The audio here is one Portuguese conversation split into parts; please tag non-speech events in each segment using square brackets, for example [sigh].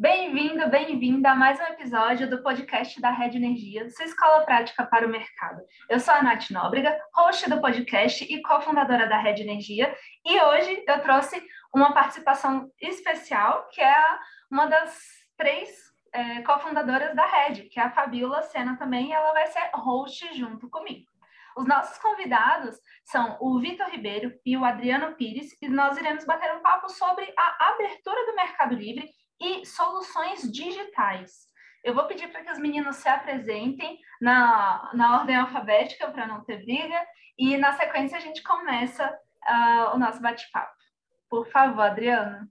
Bem-vindo, bem-vinda a mais um episódio do podcast da Rede Energia, sua escola prática para o mercado. Eu sou a Nath Nóbrega, host do podcast e cofundadora da Rede Energia, e hoje eu trouxe uma participação especial, que é uma das três é, cofundadoras da Rede, que é a Fabiola Sena também, e ela vai ser host junto comigo. Os nossos convidados são o Vitor Ribeiro e o Adriano Pires, e nós iremos bater um papo sobre a abertura do Mercado Livre e soluções digitais. Eu vou pedir para que os meninos se apresentem na, na ordem alfabética para não ter briga, e na sequência a gente começa uh, o nosso bate-papo. Por favor, Adriano.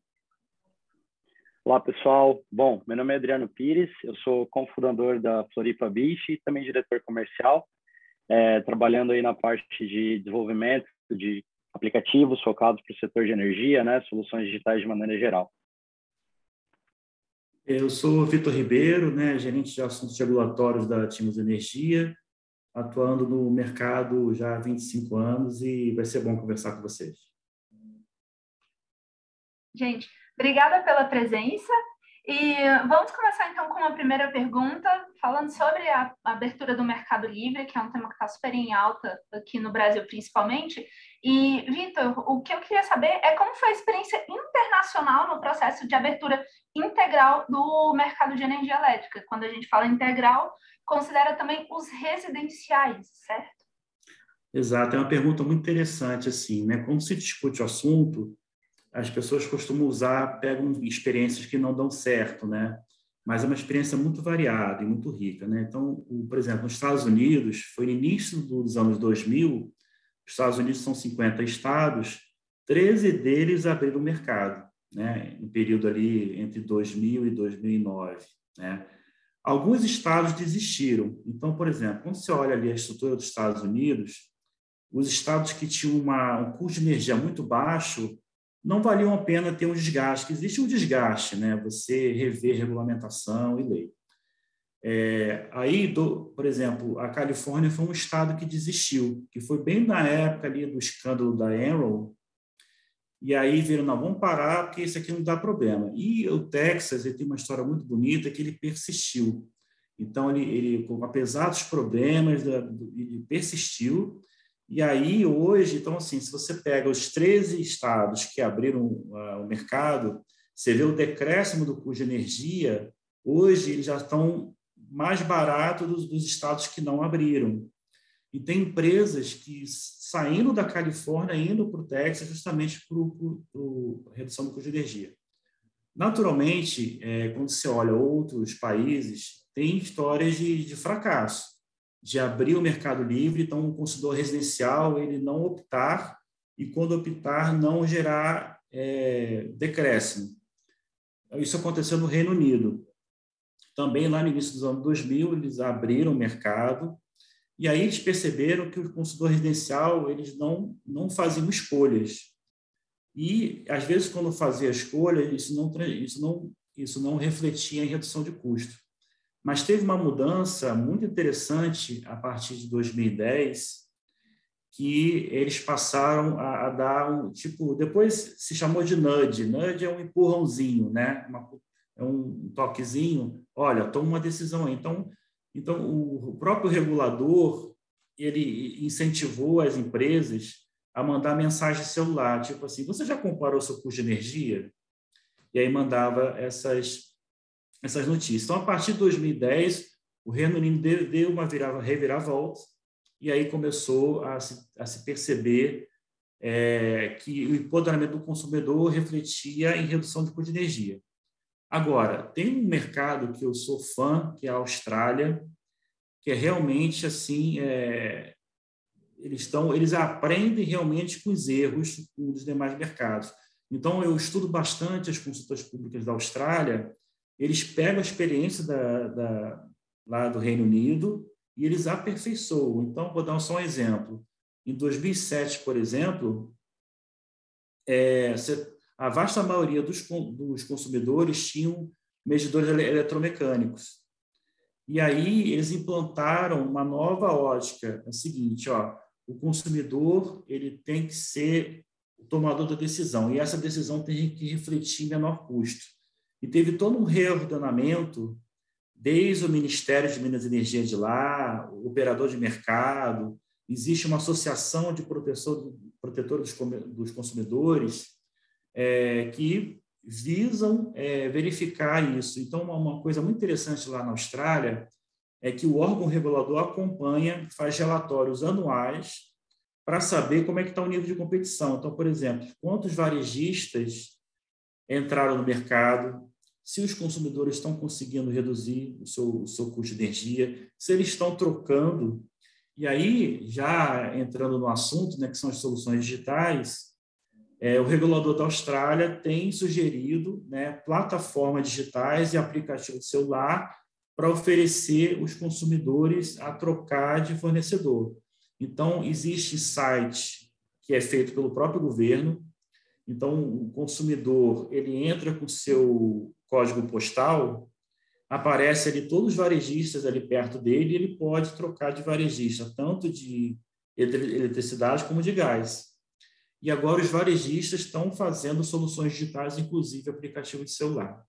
Olá, pessoal. Bom, meu nome é Adriano Pires, eu sou cofundador da Floripa Beach e também diretor comercial, é, trabalhando aí na parte de desenvolvimento de aplicativos focados para o setor de energia, né, soluções digitais de maneira geral. Eu sou Vitor Ribeiro, né, gerente de assuntos regulatórios da Timos Energia, atuando no mercado já há 25 anos e vai ser bom conversar com vocês. Gente, obrigada pela presença. E vamos começar então com uma primeira pergunta, falando sobre a abertura do Mercado Livre, que é um tema que está super em alta aqui no Brasil, principalmente. E, Vitor, o que eu queria saber é como foi a experiência internacional no processo de abertura integral do mercado de energia elétrica. Quando a gente fala integral, considera também os residenciais, certo? Exato, é uma pergunta muito interessante, assim, né? Quando se discute o assunto, as pessoas costumam usar, pegam experiências que não dão certo, né? Mas é uma experiência muito variada e muito rica, né? Então, por exemplo, nos Estados Unidos, foi no início dos anos 2000, os Estados Unidos são 50 estados, 13 deles abriram o mercado, né? No período ali entre 2000 e 2009, né? Alguns estados desistiram. Então, por exemplo, quando você olha ali a estrutura dos Estados Unidos, os estados que tinham uma, um custo de energia muito baixo não valiam a pena ter um desgaste, existe um desgaste, né? Você rever regulamentação e lei. É, aí, do, por exemplo, a Califórnia foi um estado que desistiu, que foi bem na época ali do escândalo da Enron, e aí viram, não, vamos parar, porque isso aqui não dá problema. E o Texas ele tem uma história muito bonita que ele persistiu. Então, ele, ele apesar dos problemas, ele persistiu, e aí, hoje, então, assim, se você pega os 13 estados que abriram uh, o mercado, você vê o decréscimo do custo de energia, hoje eles já estão mais baratos dos, dos estados que não abriram. E tem empresas que saindo da Califórnia, indo para o Texas, justamente para a redução do custo de energia. Naturalmente, é, quando você olha outros países, tem histórias de, de fracasso de abrir o mercado livre, então o consumidor residencial ele não optar e quando optar não gerar é, decréscimo. Isso aconteceu no Reino Unido. Também lá no início dos anos 2000 eles abriram o mercado e aí eles perceberam que o consumidor residencial eles não não faziam escolhas e às vezes quando fazia escolha isso não isso não isso não refletia em redução de custo. Mas teve uma mudança muito interessante a partir de 2010, que eles passaram a, a dar um tipo, depois se chamou de nudge. Nudge é um empurrãozinho, né? Uma, é um toquezinho. Olha, toma uma decisão aí. Então, então o, próprio regulador ele incentivou as empresas a mandar mensagem celular, tipo assim, você já comparou seu custo de energia? E aí mandava essas essas notícias. Então, a partir de 2010, o Reino Unido deu uma reviravolta e aí começou a se, a se perceber é, que o empoderamento do consumidor refletia em redução de custo de energia. Agora, tem um mercado que eu sou fã, que é a Austrália, que é realmente assim, é, eles estão, eles aprendem realmente com os erros dos demais mercados. Então, eu estudo bastante as consultas públicas da Austrália eles pegam a experiência da, da, lá do Reino Unido e eles aperfeiçoam. Então, vou dar só um exemplo. Em 2007, por exemplo, é, a vasta maioria dos, dos consumidores tinham medidores eletromecânicos. E aí eles implantaram uma nova ótica, é o seguinte, ó, o consumidor ele tem que ser o tomador da decisão e essa decisão tem que refletir menor custo. e teve todo um reordenamento desde o Ministério de Minas e Energia de lá, o operador de mercado, existe uma associação de proteção, protetores dos consumidores é, que visam é, verificar isso. Então, uma coisa muito interessante lá na Austrália é que o órgão regulador acompanha, faz relatórios anuais para saber como é que está o nível de competição. Então, por exemplo, quantos varejistas entraram no mercado, se os consumidores estão conseguindo reduzir o seu, o seu custo de energia, se eles estão trocando. E aí, já entrando no assunto, né, que são as soluções digitais, é, o regulador da Austrália tem sugerido né, plataformas digitais e aplicativos de celular para oferecer os consumidores a trocar de fornecedor. Então, existe site que é feito pelo próprio governo. Então, o consumidor ele entra com seu código postal, aparece ali todos os varejistas ali perto dele, e ele pode trocar de varejista, tanto de eletricidade como de gás. E agora os varejistas estão fazendo soluções digitais, inclusive aplicativo de celular.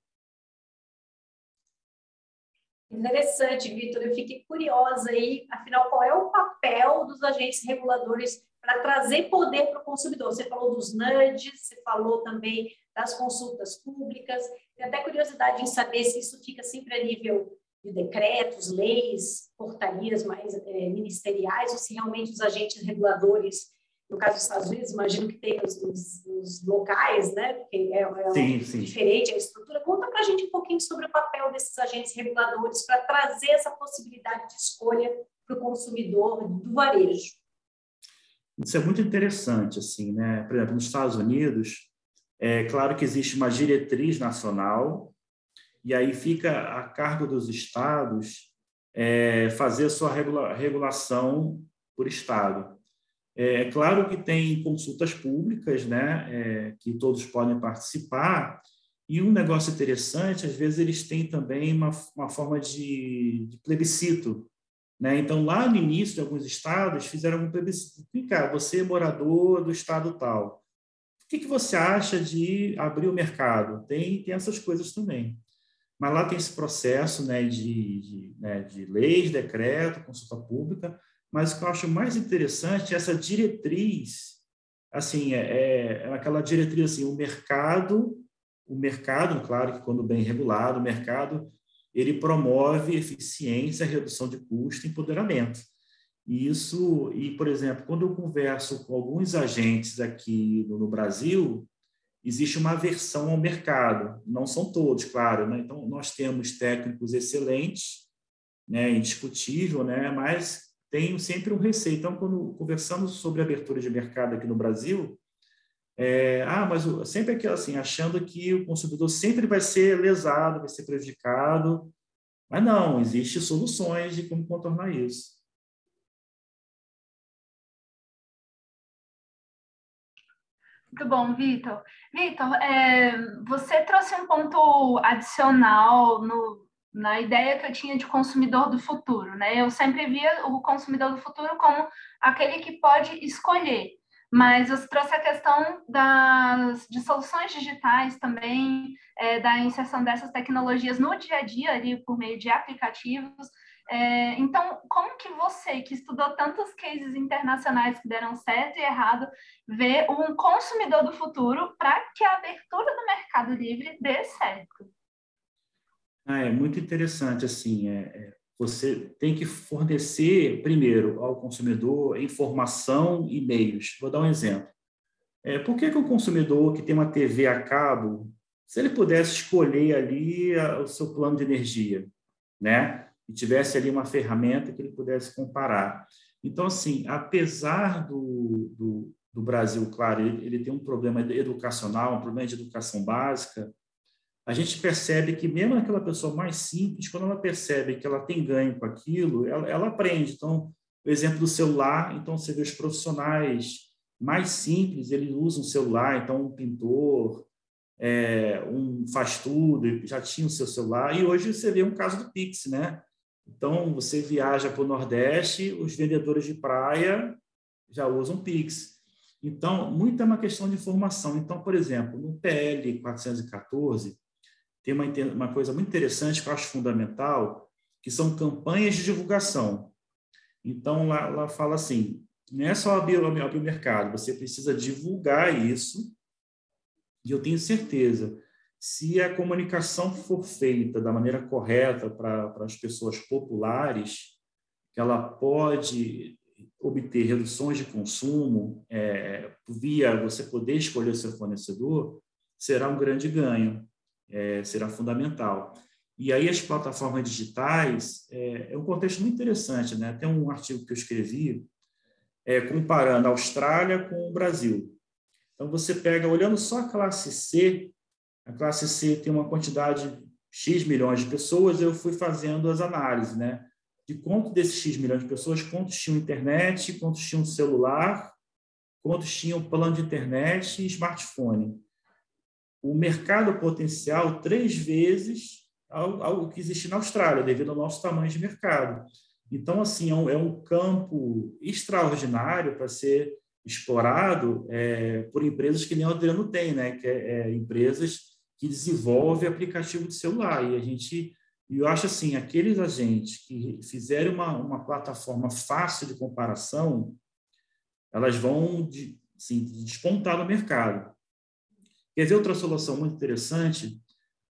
Interessante, Vitor. Eu fiquei curiosa aí, afinal, qual é o papel dos agentes reguladores para trazer poder para o consumidor? Você falou dos nudges, você falou também das consultas públicas. Tenho até curiosidade em saber se isso fica sempre a nível de decretos, leis, portarias mais é, ministeriais, ou se realmente os agentes reguladores no caso dos Estados Unidos, imagino que tem os, os, os locais, né? Porque é, é sim, sim. diferente a estrutura. Conta para a gente um pouquinho sobre o papel desses agentes reguladores para trazer essa possibilidade de escolha para o consumidor do varejo. Isso é muito interessante, assim, né? Por exemplo, nos Estados Unidos, é claro que existe uma diretriz nacional e aí fica a cargo dos estados é, fazer a sua regula regulação por estado. É, é claro que tem consultas públicas, né, é, que todos podem participar, e um negócio interessante, às vezes eles têm também uma, uma forma de, de plebiscito. Né? Então, lá no início de alguns estados, fizeram um plebiscito. Cara, você é morador do estado tal. O que, que você acha de abrir o mercado? Tem, tem essas coisas também. Mas lá tem esse processo né, de, de, né, de leis, decreto, consulta pública, mas o que eu acho mais interessante é essa diretriz, assim, é, é, é aquela diretriz assim, o mercado, o mercado, claro que quando bem regulado, o mercado ele promove eficiência, redução de custo empoderamento. E isso, e por exemplo, quando eu converso com alguns agentes aqui no, no Brasil, existe uma aversão ao mercado. Não são todos, claro. Né? Então, nós temos técnicos excelentes, né, indiscutível, né, mas tenho sempre um receio. Então, quando conversamos sobre abertura de mercado aqui no Brasil, é, ah, mas sempre aquilo assim, achando que o consumidor sempre vai ser lesado, vai ser prejudicado, mas não, existem soluções de como contornar isso. Muito bom, Vitor. Vitor, é, você trouxe um ponto adicional no, na ideia que eu tinha de consumidor do futuro, né? Eu sempre via o consumidor do futuro como aquele que pode escolher, mas você trouxe a questão das, de soluções digitais também, é, da inserção dessas tecnologias no dia a dia ali por meio de aplicativos. É, então, como que você, que estudou tantos cases internacionais que deram certo e errado, vê um consumidor do futuro para que a abertura do mercado livre dê certo? Ah, é muito interessante, assim, é, é, você tem que fornecer, primeiro, ao consumidor informação e meios. Vou dar um exemplo. É, por que, que o consumidor que tem uma TV a cabo, se ele pudesse escolher ali a, o seu plano de energia, né? E tivesse ali uma ferramenta que ele pudesse comparar. Então, assim, apesar do, do, do Brasil, claro, ele, ele tem um problema educacional, um problema de educação básica, a gente percebe que mesmo aquela pessoa mais simples, quando ela percebe que ela tem ganho com aquilo, ela, ela aprende. Então, o exemplo do celular, então você vê os profissionais mais simples, eles usam celular, então um pintor, é, um faz tudo, já tinha o seu celular, e hoje você vê um caso do Pix, né? Então, você viaja para o Nordeste, os vendedores de praia já usam Pix. Então, muito é uma questão de informação. Então, por exemplo, no PL 414, tem uma, uma coisa muito interessante que eu acho fundamental, que são campanhas de divulgação. Então, lá, lá fala assim, não é só abrir, abrir o mercado, você precisa divulgar isso, e eu tenho certeza, se a comunicação for feita da maneira correta para, as pessoas populares, ela pode obter reduções de consumo é, via você poder escolher seu fornecedor, será um grande ganho, é, será fundamental. E aí as plataformas digitais é, é, um contexto muito interessante, né? Tem um artigo que eu escrevi é, comparando a Austrália com o Brasil. Então você pega olhando só a classe C, a classe C tem uma quantidade x milhões de pessoas. Eu fui fazendo as análises, né? De quanto desses x milhões de pessoas, quantos tinham internet, quantos tinham celular, quantos tinham plano de internet e smartphone. O mercado potencial três vezes ao que existe na Austrália, devido ao nosso tamanho de mercado. Então, assim, é um, é um campo extraordinário para ser explorado é, por empresas que nem o Adriano tem, né? que é, é, empresas que desenvolvem aplicativo de celular. E a gente, eu acho assim, aqueles agentes que fizerem uma, uma plataforma fácil de comparação, elas vão de, assim, despontar no mercado. Quer ver outra solução muito interessante?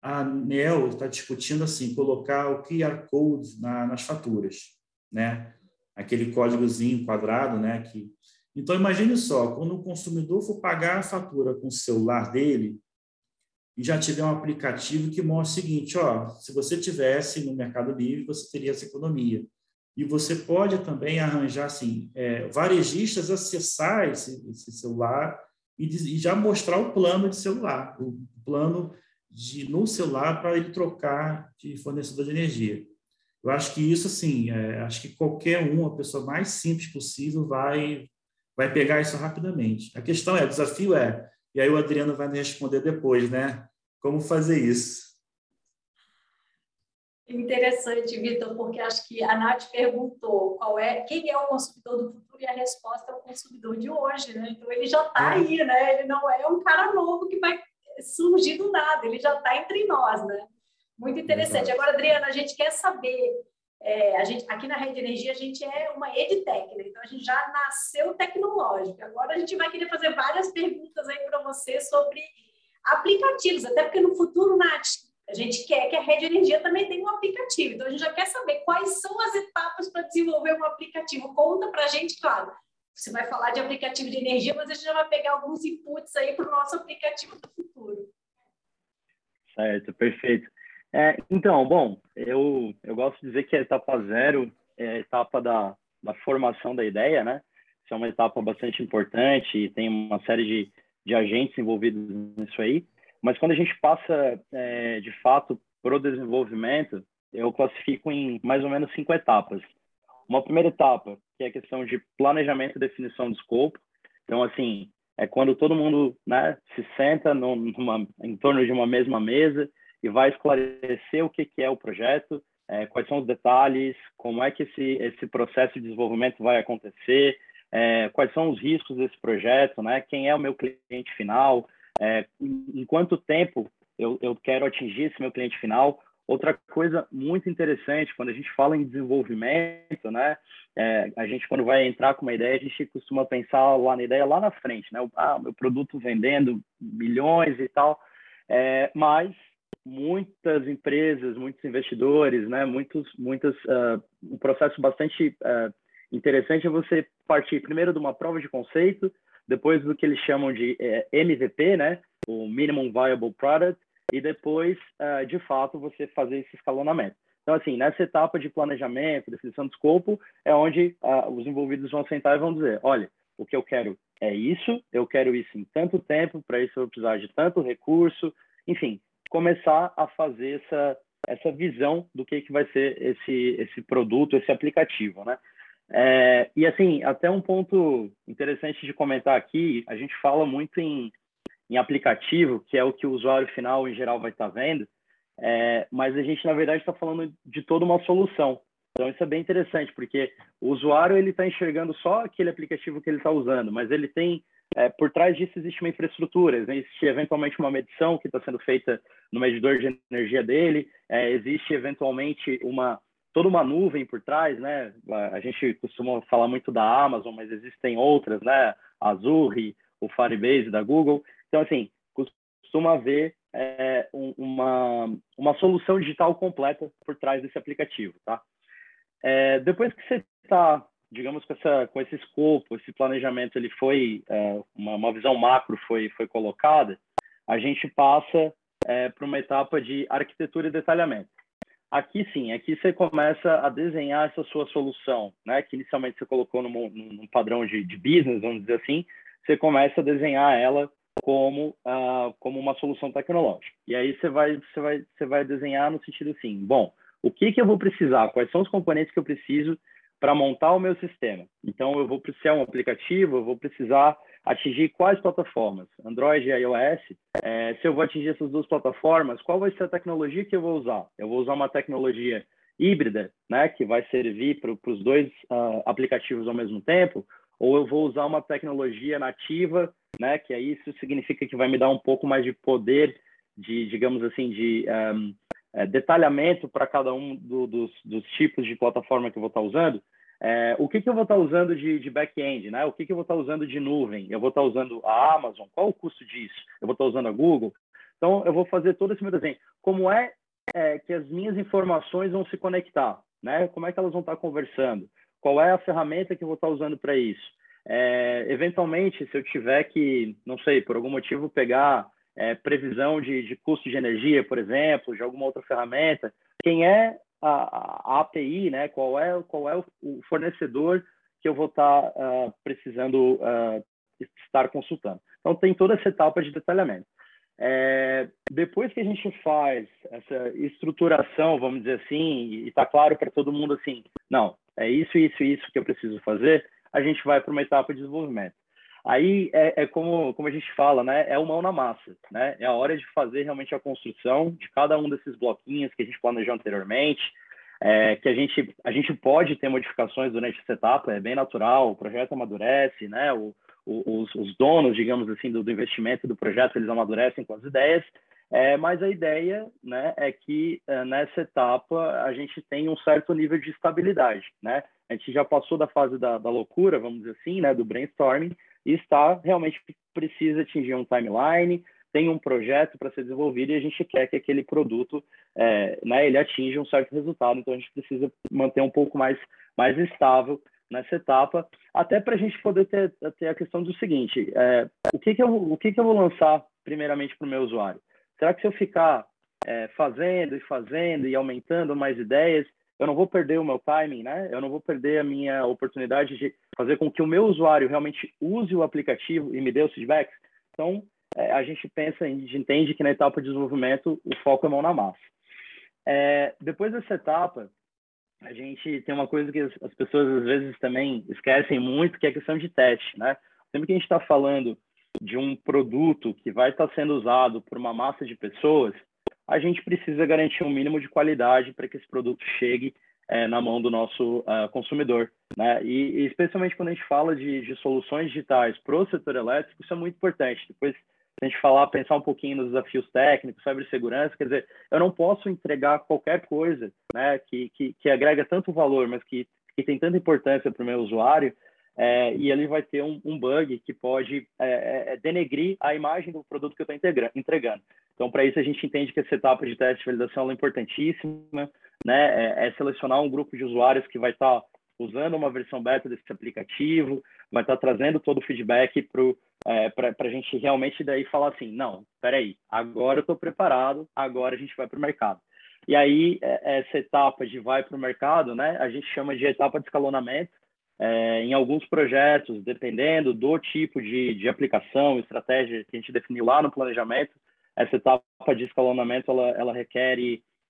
a NEL está discutindo assim colocar o QR Code na, nas faturas, né? Aquele códigozinho quadrado, né? Que então imagine só, quando o consumidor for pagar a fatura com o celular dele e já tiver um aplicativo que mostra o seguinte, ó, se você tivesse no Mercado Livre você teria essa economia. E você pode também arranjar assim é, varejistas acessar esse, esse celular e, e já mostrar o plano de celular, o plano de, no celular para ele trocar de fornecedor de energia. Eu acho que isso, assim, é, acho que qualquer um, a pessoa mais simples possível, vai, vai pegar isso rapidamente. A questão é, o desafio é, e aí o Adriano vai me responder depois, né? Como fazer isso? Interessante, Vitor, porque acho que a Nath perguntou qual é, quem é o consumidor do futuro e a resposta é o consumidor de hoje, né? Então ele já está é. aí, né? Ele não é um cara novo que vai surgir do nada, ele já está entre nós, né? Muito interessante. Agora, Adriana, a gente quer saber, é, a gente, aqui na Rede Energia a gente é uma edtech, né? então a gente já nasceu tecnológico. Agora a gente vai querer fazer várias perguntas aí para você sobre aplicativos, até porque no futuro, Nath, a gente quer que a Rede Energia também tenha um aplicativo. Então a gente já quer saber quais são as etapas para desenvolver um aplicativo. Conta para a gente, claro, você vai falar de aplicativo de energia, mas a gente já vai pegar alguns inputs aí para o nosso aplicativo do futuro. Certo, perfeito. É, então, bom, eu, eu gosto de dizer que a etapa zero é a etapa da, da formação da ideia, né? Isso é uma etapa bastante importante e tem uma série de, de agentes envolvidos nisso aí. Mas quando a gente passa, é, de fato, para o desenvolvimento, eu classifico em mais ou menos cinco etapas. Uma primeira etapa, que é a questão de planejamento e definição de escopo. Então, assim, é quando todo mundo né, se senta numa, em torno de uma mesma mesa e vai esclarecer o que, que é o projeto, é, quais são os detalhes, como é que esse, esse processo de desenvolvimento vai acontecer, é, quais são os riscos desse projeto, né, quem é o meu cliente final, é, em, quanto tempo eu, eu quero atingir esse meu cliente final, Outra coisa muito interessante, quando a gente fala em desenvolvimento, né, é, a gente, quando vai entrar com uma ideia, a gente costuma pensar lá na ideia lá na frente, né? Ah, meu produto vendendo milhões e tal. É, mas muitas empresas, muitos investidores, né, muitos, muitas, uh, um processo bastante uh, interessante é você partir primeiro de uma prova de conceito, depois do que eles chamam de é, MVP, né, o Minimum Viable Product, e depois, uh, de fato, você fazer esse escalonamento. Então, assim, nessa etapa de planejamento, definição de escopo, é onde uh, os envolvidos vão sentar e vão dizer, olha, o que eu quero é isso, eu quero isso em tanto tempo, para isso eu vou precisar de tanto recurso, enfim, começar a fazer essa, essa visão do que, que vai ser esse, esse produto, esse aplicativo, né? É, e assim, até um ponto interessante de comentar aqui, a gente fala muito em em aplicativo, que é o que o usuário final em geral vai estar vendo, é, mas a gente na verdade está falando de toda uma solução. Então isso é bem interessante porque o usuário ele está enxergando só aquele aplicativo que ele está usando, mas ele tem é, por trás disso existe uma infraestrutura, existe eventualmente uma medição que está sendo feita no medidor de energia dele, é, existe eventualmente uma toda uma nuvem por trás, né? A gente costuma falar muito da Amazon, mas existem outras, né? A Azure, o Firebase da Google. Então, assim, costuma haver é, uma, uma solução digital completa por trás desse aplicativo, tá? É, depois que você está, digamos, com, essa, com esse escopo, esse planejamento, ele foi, é, uma, uma visão macro foi, foi colocada, a gente passa é, para uma etapa de arquitetura e detalhamento. Aqui sim, aqui você começa a desenhar essa sua solução, né? Que inicialmente você colocou num, num padrão de, de business, vamos dizer assim, você começa a desenhar ela como uh, como uma solução tecnológica. E aí você vai você vai você vai desenhar no sentido assim, bom, o que que eu vou precisar? Quais são os componentes que eu preciso para montar o meu sistema? Então eu vou precisar um aplicativo, eu vou precisar atingir quais plataformas? Android e iOS. É, se eu vou atingir essas duas plataformas, qual vai ser a tecnologia que eu vou usar? Eu vou usar uma tecnologia híbrida, né, que vai servir para os dois uh, aplicativos ao mesmo tempo, ou eu vou usar uma tecnologia nativa, né, que aí isso significa que vai me dar um pouco mais de poder, de, digamos assim, de um, é, detalhamento para cada um do, dos, dos, tipos de plataforma que eu vou estar usando. É, o que, que eu vou estar usando de, de back-end, né? O que, que eu vou estar usando de nuvem? Eu vou estar usando a Amazon? Qual o custo disso? Eu vou estar usando a Google? Então, eu vou fazer todo esse meu desenho. Como é, é que as minhas informações vão se conectar? Né? Como é que elas vão estar conversando? qual é a ferramenta que eu vou estar usando para isso. É, eventualmente, se eu tiver que, não sei, por algum motivo pegar é, previsão de, de custo de energia, por exemplo, de alguma outra ferramenta, quem é a, a API, né? Qual é qual é o fornecedor que eu vou estar uh, precisando uh, estar consultando. Então tem toda essa etapa de detalhamento. É, depois que a gente faz essa estruturação, vamos dizer assim, e está claro para todo mundo assim, não, é isso, isso, isso que eu preciso fazer, a gente vai para uma etapa de desenvolvimento. Aí é, é, como, como a gente fala, né? É o mão na massa, né? É a hora de fazer realmente a construção de cada um desses bloquinhos que a gente planejou anteriormente, é, que a gente, a gente pode ter modificações durante essa etapa, é bem natural, o projeto amadurece, né? O, os, os, donos, digamos assim, do, do investimento do projeto, eles amadurecem com as ideias, é, mas a ideia né, é que é, nessa etapa a gente tem um certo nível de estabilidade. Né? A gente já passou da fase da, da loucura, vamos dizer assim, né, do brainstorming, e está realmente precisa atingir um timeline, tem um projeto para ser desenvolvido e a gente quer que aquele produto é, né, ele atinja um certo resultado. Então a gente precisa manter um pouco mais, mais estável nessa etapa, até para a gente poder ter, ter, a questão do seguinte: é, o, que, que, eu, o que, que eu vou lançar primeiramente para o meu usuário? Será que se eu ficar é, fazendo e fazendo e aumentando mais ideias, eu não vou perder o meu timing, né? Eu não vou perder a minha oportunidade de fazer com que o meu usuário realmente use o aplicativo e me dê os feedbacks. Então, é, a gente pensa, a gente entende que na etapa de desenvolvimento o foco é mão na massa. É, depois dessa etapa, a gente tem uma coisa que as pessoas às vezes também esquecem muito, que é a questão de teste, né? Sempre que a gente está falando de um produto que vai estar sendo usado por uma massa de pessoas, a gente precisa garantir um mínimo de qualidade para que esse produto chegue é, na mão do nosso uh, consumidor. Né? E, e, especialmente quando a gente fala de, de soluções digitais para o setor elétrico, isso é muito importante. Depois, a gente falar, pensar um pouquinho nos desafios técnicos, cibersegurança, quer dizer, eu não posso entregar qualquer coisa né, que, que, que agrega tanto valor, mas que, que tem tanta importância para o meu usuário, é, e ele vai ter um, um bug que pode é, é, é denegrir a imagem do produto que eu estou entregando. Então, para isso, a gente entende que essa etapa de teste de validação é importantíssima, né? É, é, selecionar um grupo de usuários que vai estar tá usando uma versão beta desse aplicativo, vai estar tá trazendo todo o feedback para a gente realmente daí falar assim, não, peraí, agora eu estou preparado, agora a gente vai para o mercado. E aí, é, essa etapa de vai para o mercado, né, a gente chama de etapa de escalonamento, é, em alguns projetos, dependendo do tipo de, de aplicação, estratégia que a gente definiu lá no planejamento, essa etapa de escalonamento ela, ela requer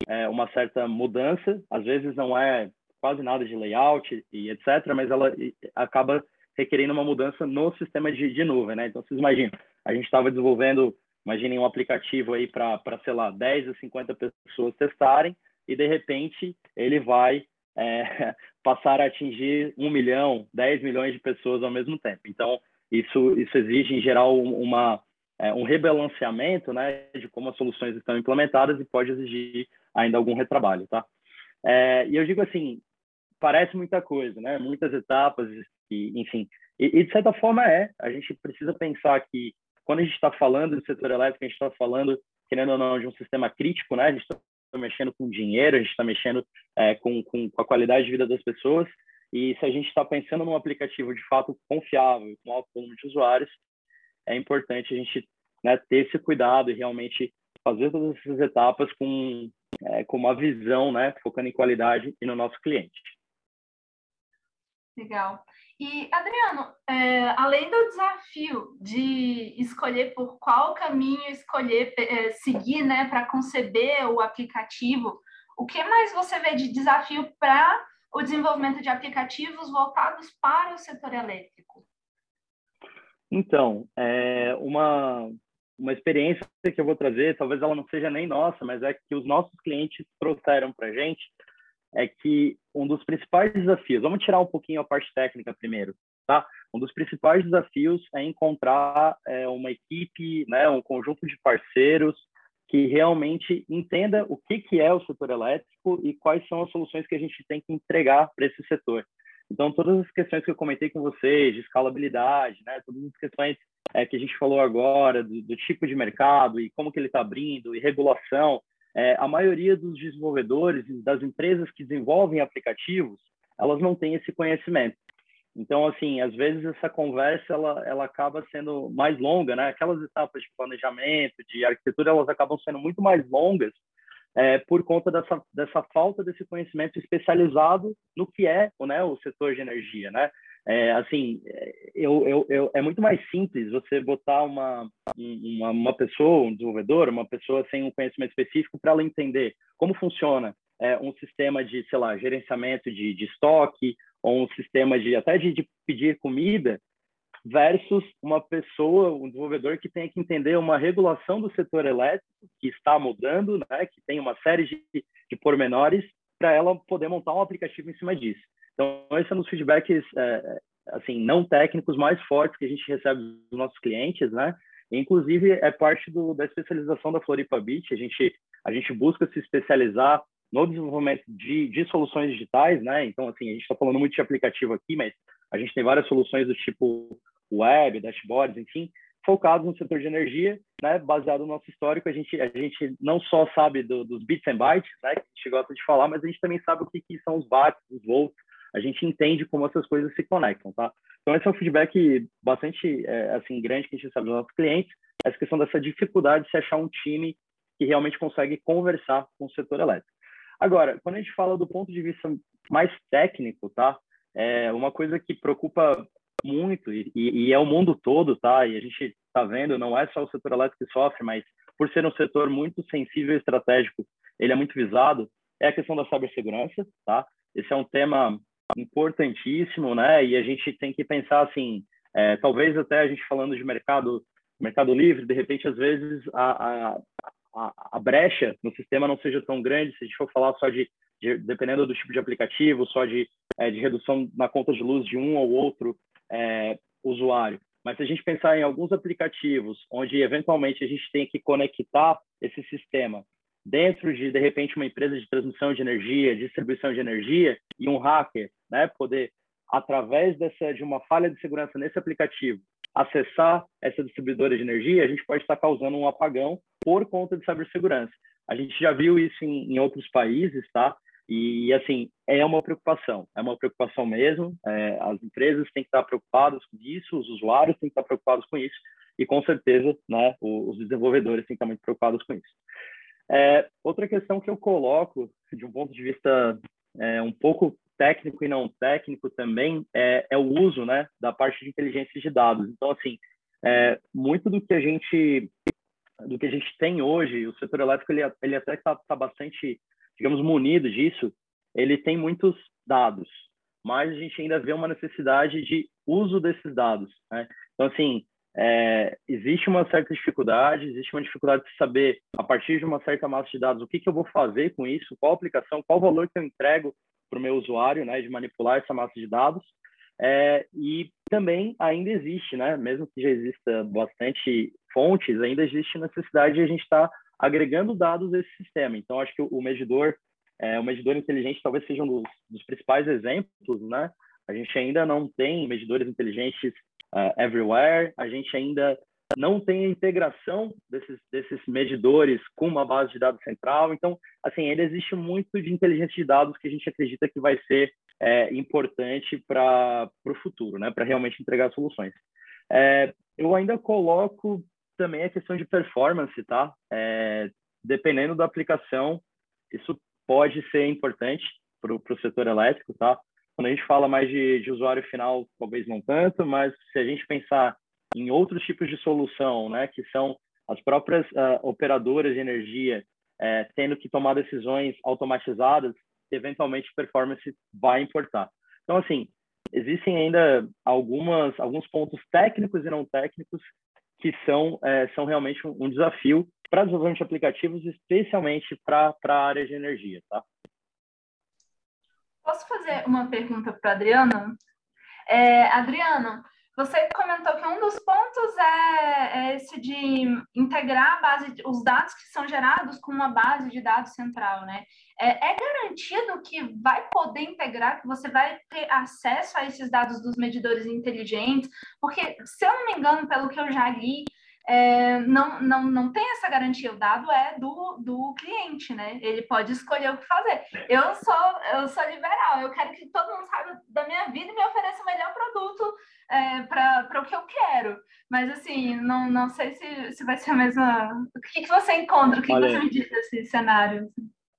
é, uma certa mudança, às vezes não é quase nada de layout e etc., mas ela acaba requerendo uma mudança no sistema de, de nuvem, né? Então, vocês imaginam, a gente estava desenvolvendo, imaginem um aplicativo aí para, sei lá, 10 a 50 pessoas testarem, e de repente ele vai é, [laughs] passar a atingir um milhão, 10 milhões de pessoas ao mesmo tempo. Então, isso, isso exige, em geral, uma, é, um rebalanceamento né, de como as soluções estão implementadas e pode exigir ainda algum retrabalho. Tá? É, e eu digo assim, parece muita coisa, né? muitas etapas, e, enfim, e, e, de certa forma é. A gente precisa pensar que quando a gente está falando do setor elétrico, a gente está falando, querendo ou não, de um sistema crítico, né? A gente está mexendo com dinheiro, a gente está mexendo é, com, com, com, a qualidade de vida das pessoas. E se a gente está pensando num aplicativo de fato confiável, com alto volume de usuários, é importante a gente né, ter esse cuidado e realmente fazer todas essas etapas com, é, com uma visão, né, focando em qualidade e no nosso cliente. Legal. E, Adriano, é, além do desafio de escolher por qual caminho escolher é, seguir né, para conceber o aplicativo, o que mais você vê de desafio para o desenvolvimento de aplicativos voltados para o setor elétrico? Então, é uma, uma experiência que eu vou trazer, talvez ela não seja nem nossa, mas é que os nossos clientes trouxeram para a gente, é que um dos principais desafios, vamos tirar um pouquinho a parte técnica primeiro, tá? Um dos principais desafios é encontrar é, uma equipe, né, um conjunto de parceiros que realmente entenda o que, que é o setor elétrico e quais são as soluções que a gente tem que entregar para esse setor. Então, todas as questões que eu comentei com vocês, de escalabilidade, né, todas as questões é, que a gente falou agora, do, do tipo de mercado e como que ele está abrindo, e regulação, é, a maioria dos desenvolvedores e das empresas que desenvolvem aplicativos, elas não têm esse conhecimento. Então, assim, às vezes essa conversa ela, ela acaba sendo mais longa, né? Aquelas etapas de planejamento, de arquitetura, elas acabam sendo muito mais longas é, por conta dessa, dessa falta desse conhecimento especializado no que é né, o setor de energia, né? É, assim, eu, eu, eu, é muito mais simples você botar uma, uma, uma, pessoa, um desenvolvedor, uma pessoa sem um conhecimento específico para ela entender como funciona é, um sistema de, sei lá, gerenciamento de, de estoque ou um sistema de até de, de pedir comida versus uma pessoa, um desenvolvedor que tem que entender uma regulação do setor elétrico que está mudando, né, que tem uma série de, de pormenores para ela poder montar um aplicativo em cima disso. Então, esse é um dos feedbacks, é, assim, não técnicos mais fortes que a gente recebe dos nossos clientes, né? Inclusive, é parte do, da especialização da Floripa Beach. A gente, a gente busca se especializar no desenvolvimento de, de soluções digitais, né? Então, assim, a gente está falando muito de aplicativo aqui, mas a gente tem várias soluções do tipo web, dashboards, enfim, focados no setor de energia, né? Baseado no nosso histórico, a gente, a gente não só sabe do, dos bits and bytes, né? Que a gente gosta de falar, mas a gente também sabe o que, que são os watts, os volts, a gente entende como essas coisas se conectam, tá? Então esse é um feedback bastante é, assim grande que a gente recebe dos nossos clientes, essa questão dessa dificuldade de se achar um time que realmente consegue conversar com o setor elétrico. Agora, quando a gente fala do ponto de vista mais técnico, tá? É uma coisa que preocupa muito e, e é o mundo todo, tá? E a gente está vendo, não é só o setor elétrico que sofre, mas por ser um setor muito sensível e estratégico, ele é muito visado, é a questão da cibersegurança, tá? Esse é um tema importantíssimo, né? E a gente tem que pensar assim, é, talvez até a gente falando de mercado, mercado livre, de repente às vezes a, a, a, brecha no sistema não seja tão grande se a gente for falar só de, de dependendo do tipo de aplicativo, só de, é, de redução na conta de luz de um ou outro é, usuário. Mas se a gente pensar em alguns aplicativos onde eventualmente a gente tem que conectar esse sistema dentro de, de repente, uma empresa de transmissão de energia, distribuição de energia, e um hacker, né, poder, através dessa, de uma falha de segurança nesse aplicativo, acessar essa distribuidora de energia, a gente pode estar causando um apagão por conta de cibersegurança. A gente já viu isso em, em outros países, tá? E, assim, é uma preocupação, é uma preocupação mesmo. É, as empresas têm que estar preocupadas com isso, os usuários têm que estar preocupados com isso, e com certeza, né, os desenvolvedores têm que estar muito preocupados com isso. É, outra questão que eu coloco, de um ponto de vista é, um pouco técnico e não técnico também, é, é, o uso né, da parte de inteligência de dados. Então, assim, é, muito do que a gente do que a gente tem hoje, o setor elétrico ele, ele até está tá bastante, digamos, munido disso. Ele tem muitos dados, mas a gente ainda vê uma necessidade de uso desses dados. Né? Então, assim, é, existe uma certa dificuldade, existe uma dificuldade de saber, a partir de uma certa massa de dados, o que, que eu vou fazer com isso, qual aplicação, qual valor que eu entrego para o meu usuário, né, de manipular essa massa de dados. É, e também ainda existe, né? Mesmo que já exista bastante fontes, ainda existe necessidade de a gente estar tá agregando dados a esse sistema. Então, acho que o medidor, é, o medidor inteligente talvez seja um dos, dos, principais exemplos, né? A gente ainda não tem medidores inteligentes uh, everywhere, a gente ainda não tem a integração desses, desses medidores com uma base de dados central. Então, assim, ainda existe muito de inteligência de dados que a gente acredita que vai ser é, importante para o futuro, né? Para realmente entregar soluções. É, eu ainda coloco também a questão de performance, tá? É, dependendo da aplicação, isso pode ser importante para o setor elétrico, tá? Quando a gente fala mais de, de usuário final, talvez não tanto, mas se a gente pensar em outros tipos de solução, né, que são as próprias uh, operadoras de energia uh, tendo que tomar decisões automatizadas, eventualmente performance vai importar. Então, assim, existem ainda algumas alguns pontos técnicos e não técnicos que são uh, são realmente um, um desafio para desenvolvimento de aplicativos, especialmente para a área de energia, tá? Posso fazer uma pergunta para Adriana? É, Adriana, você comentou que um dos pontos é, é esse de integrar base, os dados que são gerados com uma base de dados central, né? É, é, garantido que vai poder integrar, que você vai ter acesso a esses dados dos medidores inteligentes? Porque, se eu não me engano, pelo que eu já li, é, não, não, não tem essa garantia. O dado é do, do cliente, né? Ele pode escolher o que fazer. Eu sou, eu sou liberal, eu quero que todo mundo saiba da minha vida e me ofereça o melhor produto é, para o que eu quero. Mas, assim, não, não sei se, se vai ser a mesma. O que, que você encontra? O que, Olha, que você me diz desse cenário?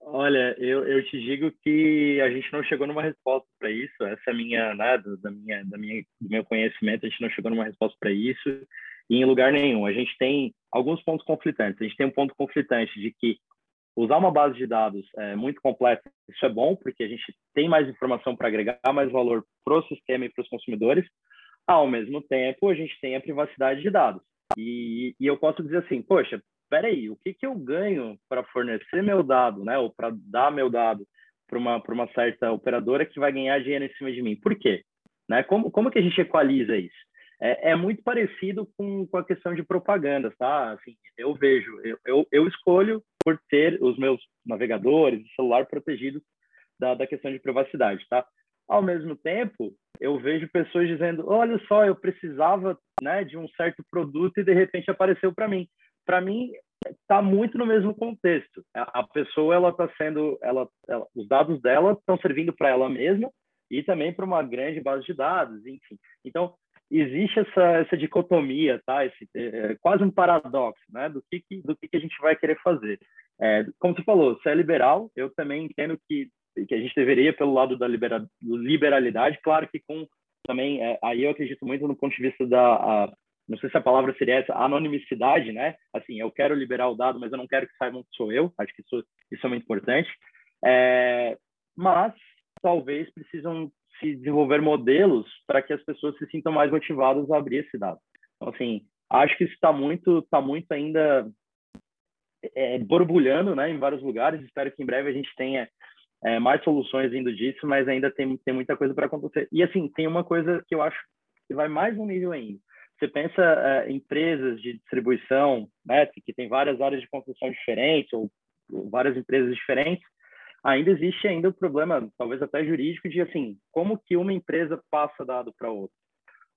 Olha, eu, eu te digo que a gente não chegou numa resposta para isso. Essa é a minha, né, do, da minha, da minha, do meu conhecimento, a gente não chegou numa resposta para isso em lugar nenhum. A gente tem alguns pontos conflitantes. A gente tem um ponto conflitante de que usar uma base de dados é, muito completa, isso é bom, porque a gente tem mais informação para agregar mais valor para o sistema e para os consumidores. Ao mesmo tempo, a gente tem a privacidade de dados. E, e eu posso dizer assim, poxa, peraí, o que, que eu ganho para fornecer meu dado, né, ou para dar meu dado para uma, uma certa operadora que vai ganhar dinheiro em cima de mim? Por quê? Né? Como, como que a gente equaliza isso? É, é, muito parecido com, com a questão de propaganda, tá? Assim, eu vejo, eu, eu, eu escolho por ter os meus navegadores celular protegidos da, da questão de privacidade, tá? Ao mesmo tempo, eu vejo pessoas dizendo, olha só, eu precisava né, de um certo produto e de repente apareceu para mim. Para mim, está muito no mesmo contexto. A, a pessoa ela está sendo, ela, ela, os dados dela estão servindo para ela mesma e também para uma grande base de dados, enfim. Então, existe essa, essa dicotomia, tá? Esse, é, é, quase um paradoxo, né? Do que, que do que, que a gente vai querer fazer. É, como você falou, se é liberal, eu também entendo que, que a gente deveria pelo lado da libera, liberalidade, claro que com também, é, aí eu acredito muito no ponto de vista da, a, não sei se a palavra seria essa, anonimicidade, né? Assim, eu quero liberar o dado, mas eu não quero que saibam que sou eu, acho que isso, isso é muito importante. É, mas talvez precisam se desenvolver modelos para que as pessoas se sintam mais motivadas a abrir esse dado. Então, assim, acho que isso está muito, tá muito ainda é, borbulhando né, em vários lugares. Espero que em breve a gente tenha é, mais soluções vindo disso, mas ainda tem, tem muita coisa para acontecer. E, assim, tem uma coisa que eu acho que vai mais um nível ainda. Você pensa é, empresas de distribuição, né, que tem várias áreas de construção diferentes, ou várias empresas diferentes, ainda existe ainda o problema, talvez até jurídico, de assim, como que uma empresa passa dado para outra.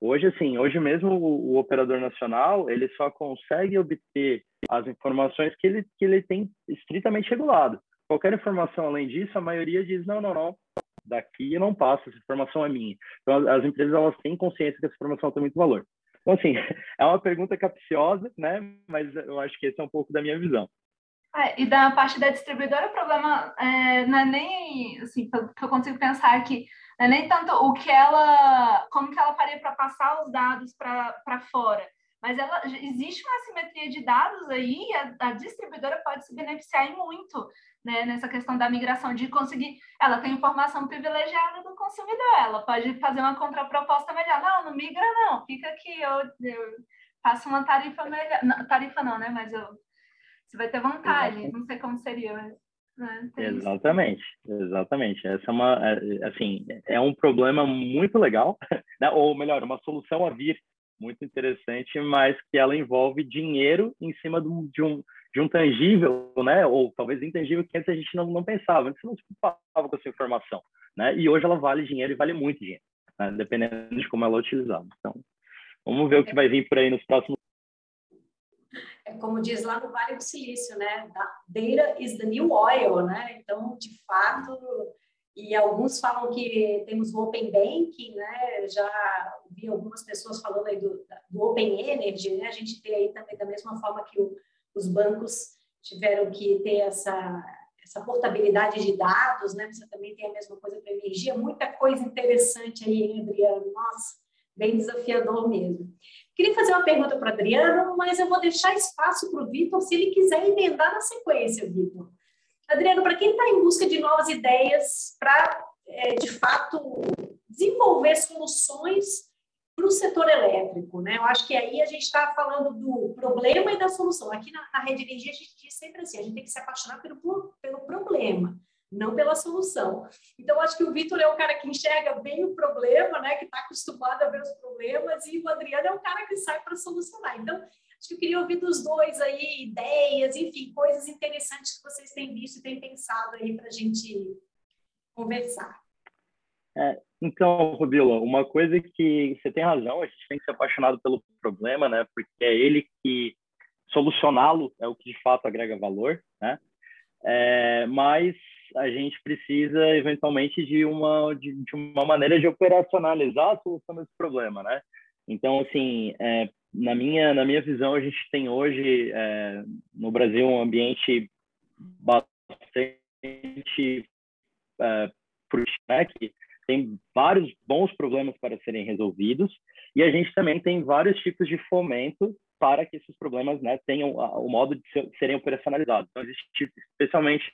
Hoje, assim, hoje mesmo o, o, operador nacional, ele só consegue obter as informações que ele, que ele tem estritamente regulado. Qualquer informação além disso, a maioria diz, não, não, não, daqui não passa, essa informação é minha. Então, as empresas, elas têm consciência que essa informação tem muito valor. Então, assim, [laughs] é uma pergunta capciosa, né? Mas eu acho que esse é um pouco da minha visão. É, e da parte da distribuidora, o problema é, não é nem, assim, pelo que eu consigo pensar aqui, não é nem tanto o que ela, como que ela faria para passar os dados para fora, mas ela, existe uma assimetria de dados aí, a, a distribuidora pode se beneficiar muito, né, nessa questão da migração, de conseguir, ela tem informação privilegiada do consumidor, ela pode fazer uma contraproposta melhor, não, não migra não, fica aqui, eu, eu faço uma tarifa melhor, não, tarifa não, né, mas eu você vai ter vantagem, não sei como seria, mas Né? Exatamente, exatamente. Essa é uma, é, assim, é um problema muito legal, [laughs] né? ou melhor, uma solução a vir muito interessante, mas que ela envolve dinheiro em cima de um, de um, de um tangível, né? Ou talvez intangível que antes a gente não, não pensava, antes não se preocupava com essa informação, né? E hoje ela vale dinheiro e vale muito dinheiro, né? dependendo de como ela é utilizada. Então, vamos ver o que vai vir por aí nos próximos é como diz lá no Vale do Silício, né? Data is the new oil, né? Então, de fato, e alguns falam que temos o Open Banking, né? Já vi algumas pessoas falando aí do, do Open Energy, né? A gente tem aí também da mesma forma que o, os bancos tiveram que ter essa essa portabilidade de dados, né? Você também tem a mesma coisa para energia, muita coisa interessante aí, Adriano? Nossa, bem desafiador mesmo. Queria fazer uma pergunta para Adriano, mas eu vou deixar espaço para o Vitor se ele quiser emendar na sequência, Vitor. Adriano, para quem está em busca de novas ideias para, é, de fato, desenvolver soluções para o setor elétrico, né? Eu acho que aí a gente está falando do problema e da solução. Aqui na, na Rede Energia a gente diz sempre assim, a gente tem que se apaixonar pelo, pelo problema não pela solução. Então, acho que o Vitor é o cara que enxerga bem o problema, né, que está acostumado a ver os problemas, e o Adriano é o cara que sai para solucionar. Então, acho que eu queria ouvir dos dois aí ideias, enfim, coisas interessantes que vocês têm visto e têm pensado aí para a gente conversar. É, então, Rubila, uma coisa que você tem razão, a gente tem que ser apaixonado pelo problema, né, porque é ele que solucioná-lo é o que de fato agrega valor, né? É, mas a gente precisa eventualmente de uma de, de, uma maneira de operacionalizar a solução desse problema, né? Então, assim, é, na minha na minha visão, a gente tem hoje é, no Brasil um ambiente bastante é, né, que tem vários bons problemas para serem resolvidos e a gente também tem vários tipos de fomento para que esses problemas né, tenham o modo de serem operacionalizados. Então, existe especialmente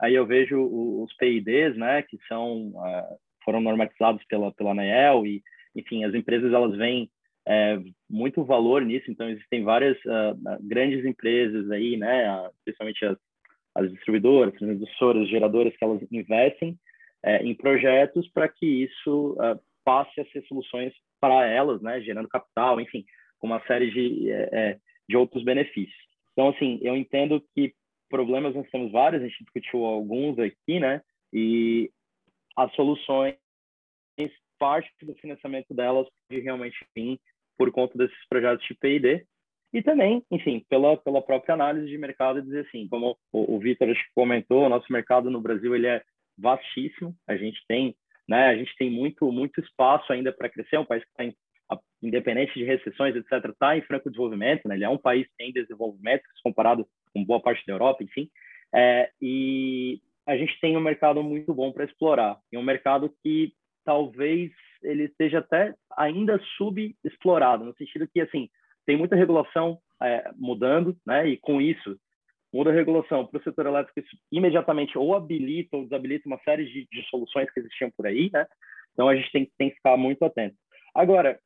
aí eu vejo os PIDs, né, que são uh, foram normatizados pela pela ANEEL e enfim as empresas elas veem é, muito valor nisso, então existem várias uh, grandes empresas aí, né, especialmente as, as distribuidoras, as emissoras, geradoras que elas investem é, em projetos para que isso uh, passe a ser soluções para elas, né, gerando capital, enfim, com uma série de, é, de outros benefícios. Então, assim, eu entendo que problemas nós temos vários, a gente discutiu alguns aqui, né? E as soluções, parte do financiamento delas realmente vir por conta desses projetos de P&D e também, enfim, pela, pela própria análise de mercado, dizer assim, como o, o Vitor comentou, o nosso mercado no Brasil ele é vastíssimo, a gente tem, né, a gente tem muito, muito espaço ainda para crescer, é um país que está independente de recessões, etc., está em franco desenvolvimento, né? ele é um país em desenvolvimento, comparado com boa parte da Europa, enfim, é, e a gente tem um mercado muito bom para explorar, e um mercado que talvez ele esteja até ainda subexplorado, no sentido que, assim, tem muita regulação é, mudando, né? E com isso, muda a regulação para o setor elétrico, isso imediatamente ou habilita ou desabilita uma série de, de soluções que existiam por aí, né? Então, a gente tem, tem que ficar muito atento. Agora,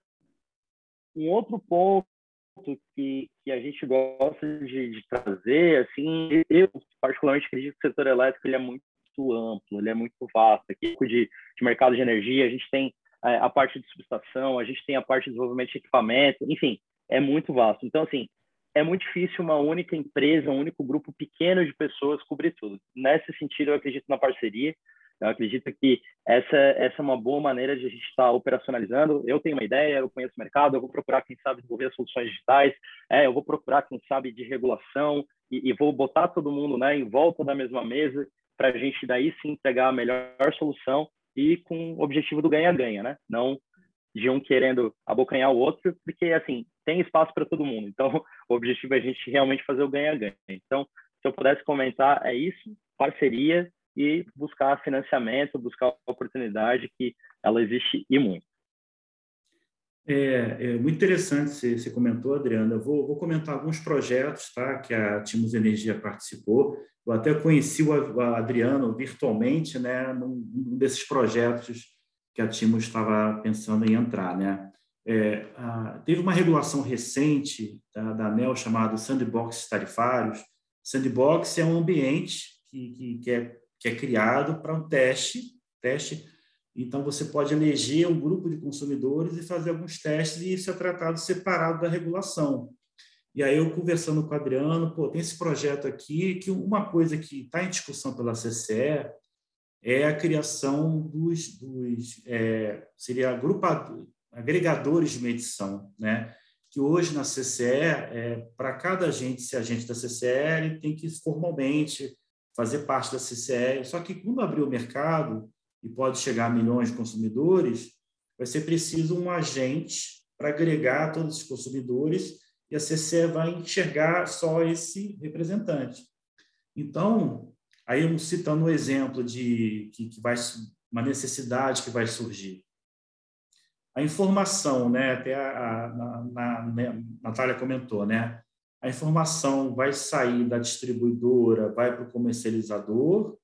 um outro ponto que, que a gente gosta de, de, trazer, assim, eu particularmente acredito que o setor elétrico ele é muito amplo, ele é muito vasto. Aqui de, de mercado de energia, a gente tem é, a parte de subestação, a gente tem a parte de desenvolvimento de equipamento, enfim, é muito vasto. Então, assim, é muito difícil uma única empresa, um único grupo pequeno de pessoas cobrir tudo. Nesse sentido, eu acredito na parceria, eu acredito que essa, essa é uma boa maneira de a gente estar operacionalizando. Eu tenho uma ideia, eu conheço o mercado, eu vou procurar quem sabe desenvolver soluções digitais, é, eu vou procurar quem sabe de regulação e, e vou botar todo mundo né, em volta da mesma mesa para a gente daí sim entregar a melhor solução e com o objetivo do ganha-ganha, né? Não de um querendo abocanhar o outro, porque assim tem espaço para todo mundo. Então, [laughs] o objetivo é a gente realmente fazer o ganha-ganha. Então, se eu pudesse comentar, é isso: parceria, e buscar financiamento, buscar oportunidade que ela existe e muito. É, é muito interessante você, você comentou, Adriana. Eu vou, vou, comentar alguns projetos tá, que a Timos Energia participou. Eu até conheci o Adriano virtualmente né, num, num desses projetos que a Timos estava pensando em entrar. Né? É, a, teve uma regulação recente tá, da ANEL chamada Sandbox Tarifários. Sandbox é um ambiente que, que, que, é, que é criado para um teste, teste. Então, você pode eleger um grupo de consumidores e fazer alguns testes, e isso é tratado separado da regulação. E aí, eu conversando com o Adriano, pô, tem esse projeto aqui, que uma coisa que está em discussão pela CCE é a criação dos, dos é, seria agrupado, agregadores de medição, né? que hoje na CCE, é, para cada agente ser agente da CCE, ele tem que formalmente fazer parte da CCE. Só que quando abrir o mercado, e pode chegar a milhões de consumidores, vai ser preciso um agente para agregar todos os consumidores e a CCE vai enxergar só esse representante. Então, aí citando um exemplo de que, que vai uma necessidade que vai surgir a informação, né? Até a, a, a, a né, Natália comentou, né? A informação vai sair da distribuidora, vai para o comercializador,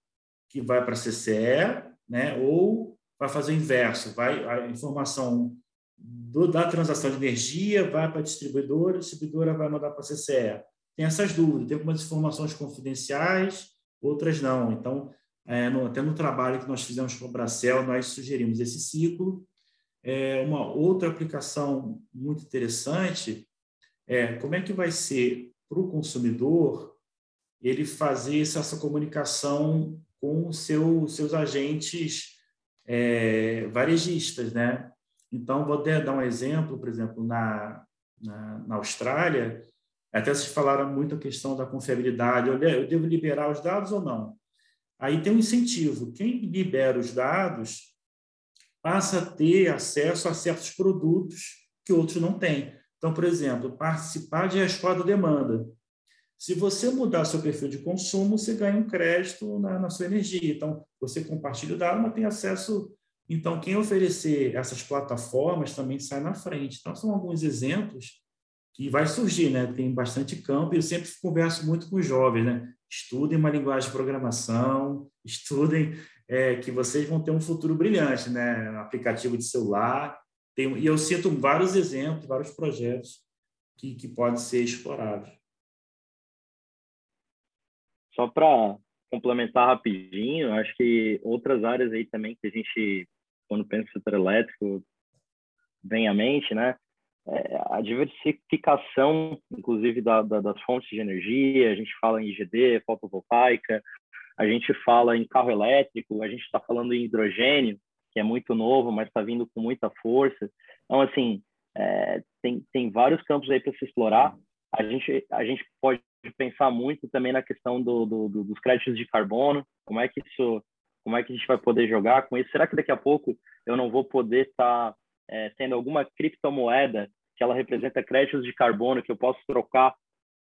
que vai para a CCE, né? Ou vai fazer o inverso, vai a informação do, da transação de energia vai para a distribuidora, a distribuidora vai mandar para a CCE. Tem essas dúvidas, tem algumas informações confidenciais, outras não. Então, é, no, até no trabalho que nós fizemos com o Bracel, nós sugerimos esse ciclo é, uma outra aplicação muito interessante é como é que vai ser para o consumidor ele fazer essa comunicação com seu, seus agentes é, varejistas, né? Então, vou dar um exemplo, por exemplo, na, na, na Austrália, até vocês falaram muito a questão da confiabilidade, eu, eu devo liberar os dados ou não? Aí tem um incentivo, quem libera os dados passa a ter acesso a certos produtos que outros não têm. Então, por exemplo, participar de resposta à demanda. Se você mudar seu perfil de consumo, você ganha um crédito na, na sua energia. Então, você compartilha o dado, mas tem acesso. Então, quem oferecer essas plataformas também sai na frente. Então, são alguns exemplos que vai surgir, né? Tem bastante campo e eu sempre converso muito com os jovens, né? Estudem uma linguagem de programação, estudem é, que vocês vão ter um futuro brilhante, né? Aplicativo de celular. Tem, e eu cito vários exemplos, vários projetos que, que podem ser explorados. Só para complementar rapidinho, acho que outras áreas aí também que a gente, quando pensa no setor elétrico, vem à mente, né? É a diversificação, inclusive, da, da, das fontes de energia, a gente fala em IGD, fotovoltaica, a gente fala em carro elétrico, a gente está falando em hidrogênio, que é muito novo, mas está vindo com muita força. Então, assim, é, tem, tem vários campos aí para se explorar. A gente, a gente pode pensar muito também na questão do, do, do, dos créditos de carbono, como é que isso, como é que a gente vai poder jogar com isso? Será que daqui a pouco eu não vou poder estar tá, é, tendo alguma criptomoeda que ela representa créditos de carbono que eu posso trocar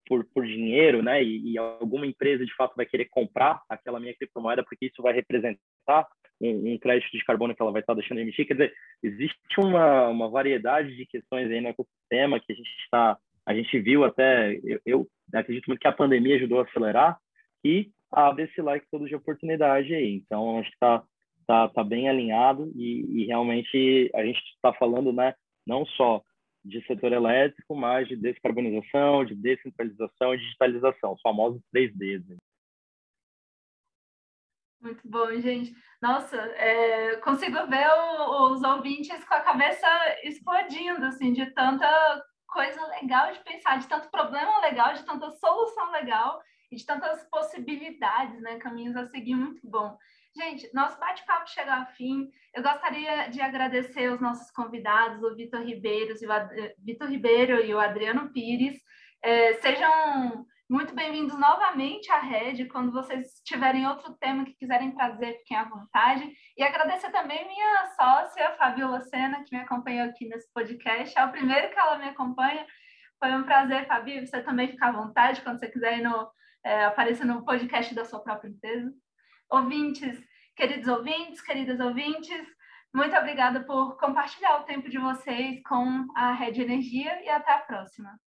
por, por dinheiro, né? E, e, alguma empresa de fato vai querer comprar aquela minha criptomoeda porque isso vai representar um, um crédito de carbono que ela vai estar deixando de emitir. Quer dizer, existe uma, uma variedade de questões aí no ecossistema que a gente está, a gente viu até, eu, eu acredito muito que a pandemia ajudou a acelerar e abre esse like todo de oportunidade aí. Então, acho que está tá, tá bem alinhado e, e realmente a gente está falando, né? Não só de setor elétrico, mas de descarbonização, de descentralização e digitalização, os famosos 3Ds. Muito bom, gente. Nossa, é, consigo ver o, os ouvintes com a cabeça explodindo, assim, de tanta coisa legal de pensar, de tanto problema legal, de tanta solução legal e de tantas possibilidades, né? Caminhos a seguir muito bom. Gente, nosso bate-papo chega ao fim. Eu gostaria de agradecer os nossos convidados, o Vitor Ribeiro, e o Ad... Vitor Ribeiro e o Adriano Pires. É, sejam muito bem-vindos novamente à Rede. Quando vocês tiverem outro tema que quiserem trazer, fiquem à vontade. E agradecer também minha sócia, Fabiola Sena, que me acompanhou aqui nesse podcast. É o primeiro que ela me acompanha. Foi um prazer, Fabi. Você também ficar à vontade quando você quiser no, é, aparecer no podcast da sua própria empresa ouvintes, queridos ouvintes, queridas ouvintes, muito obrigada por compartilhar o tempo de vocês com a Rede Energia e até a próxima.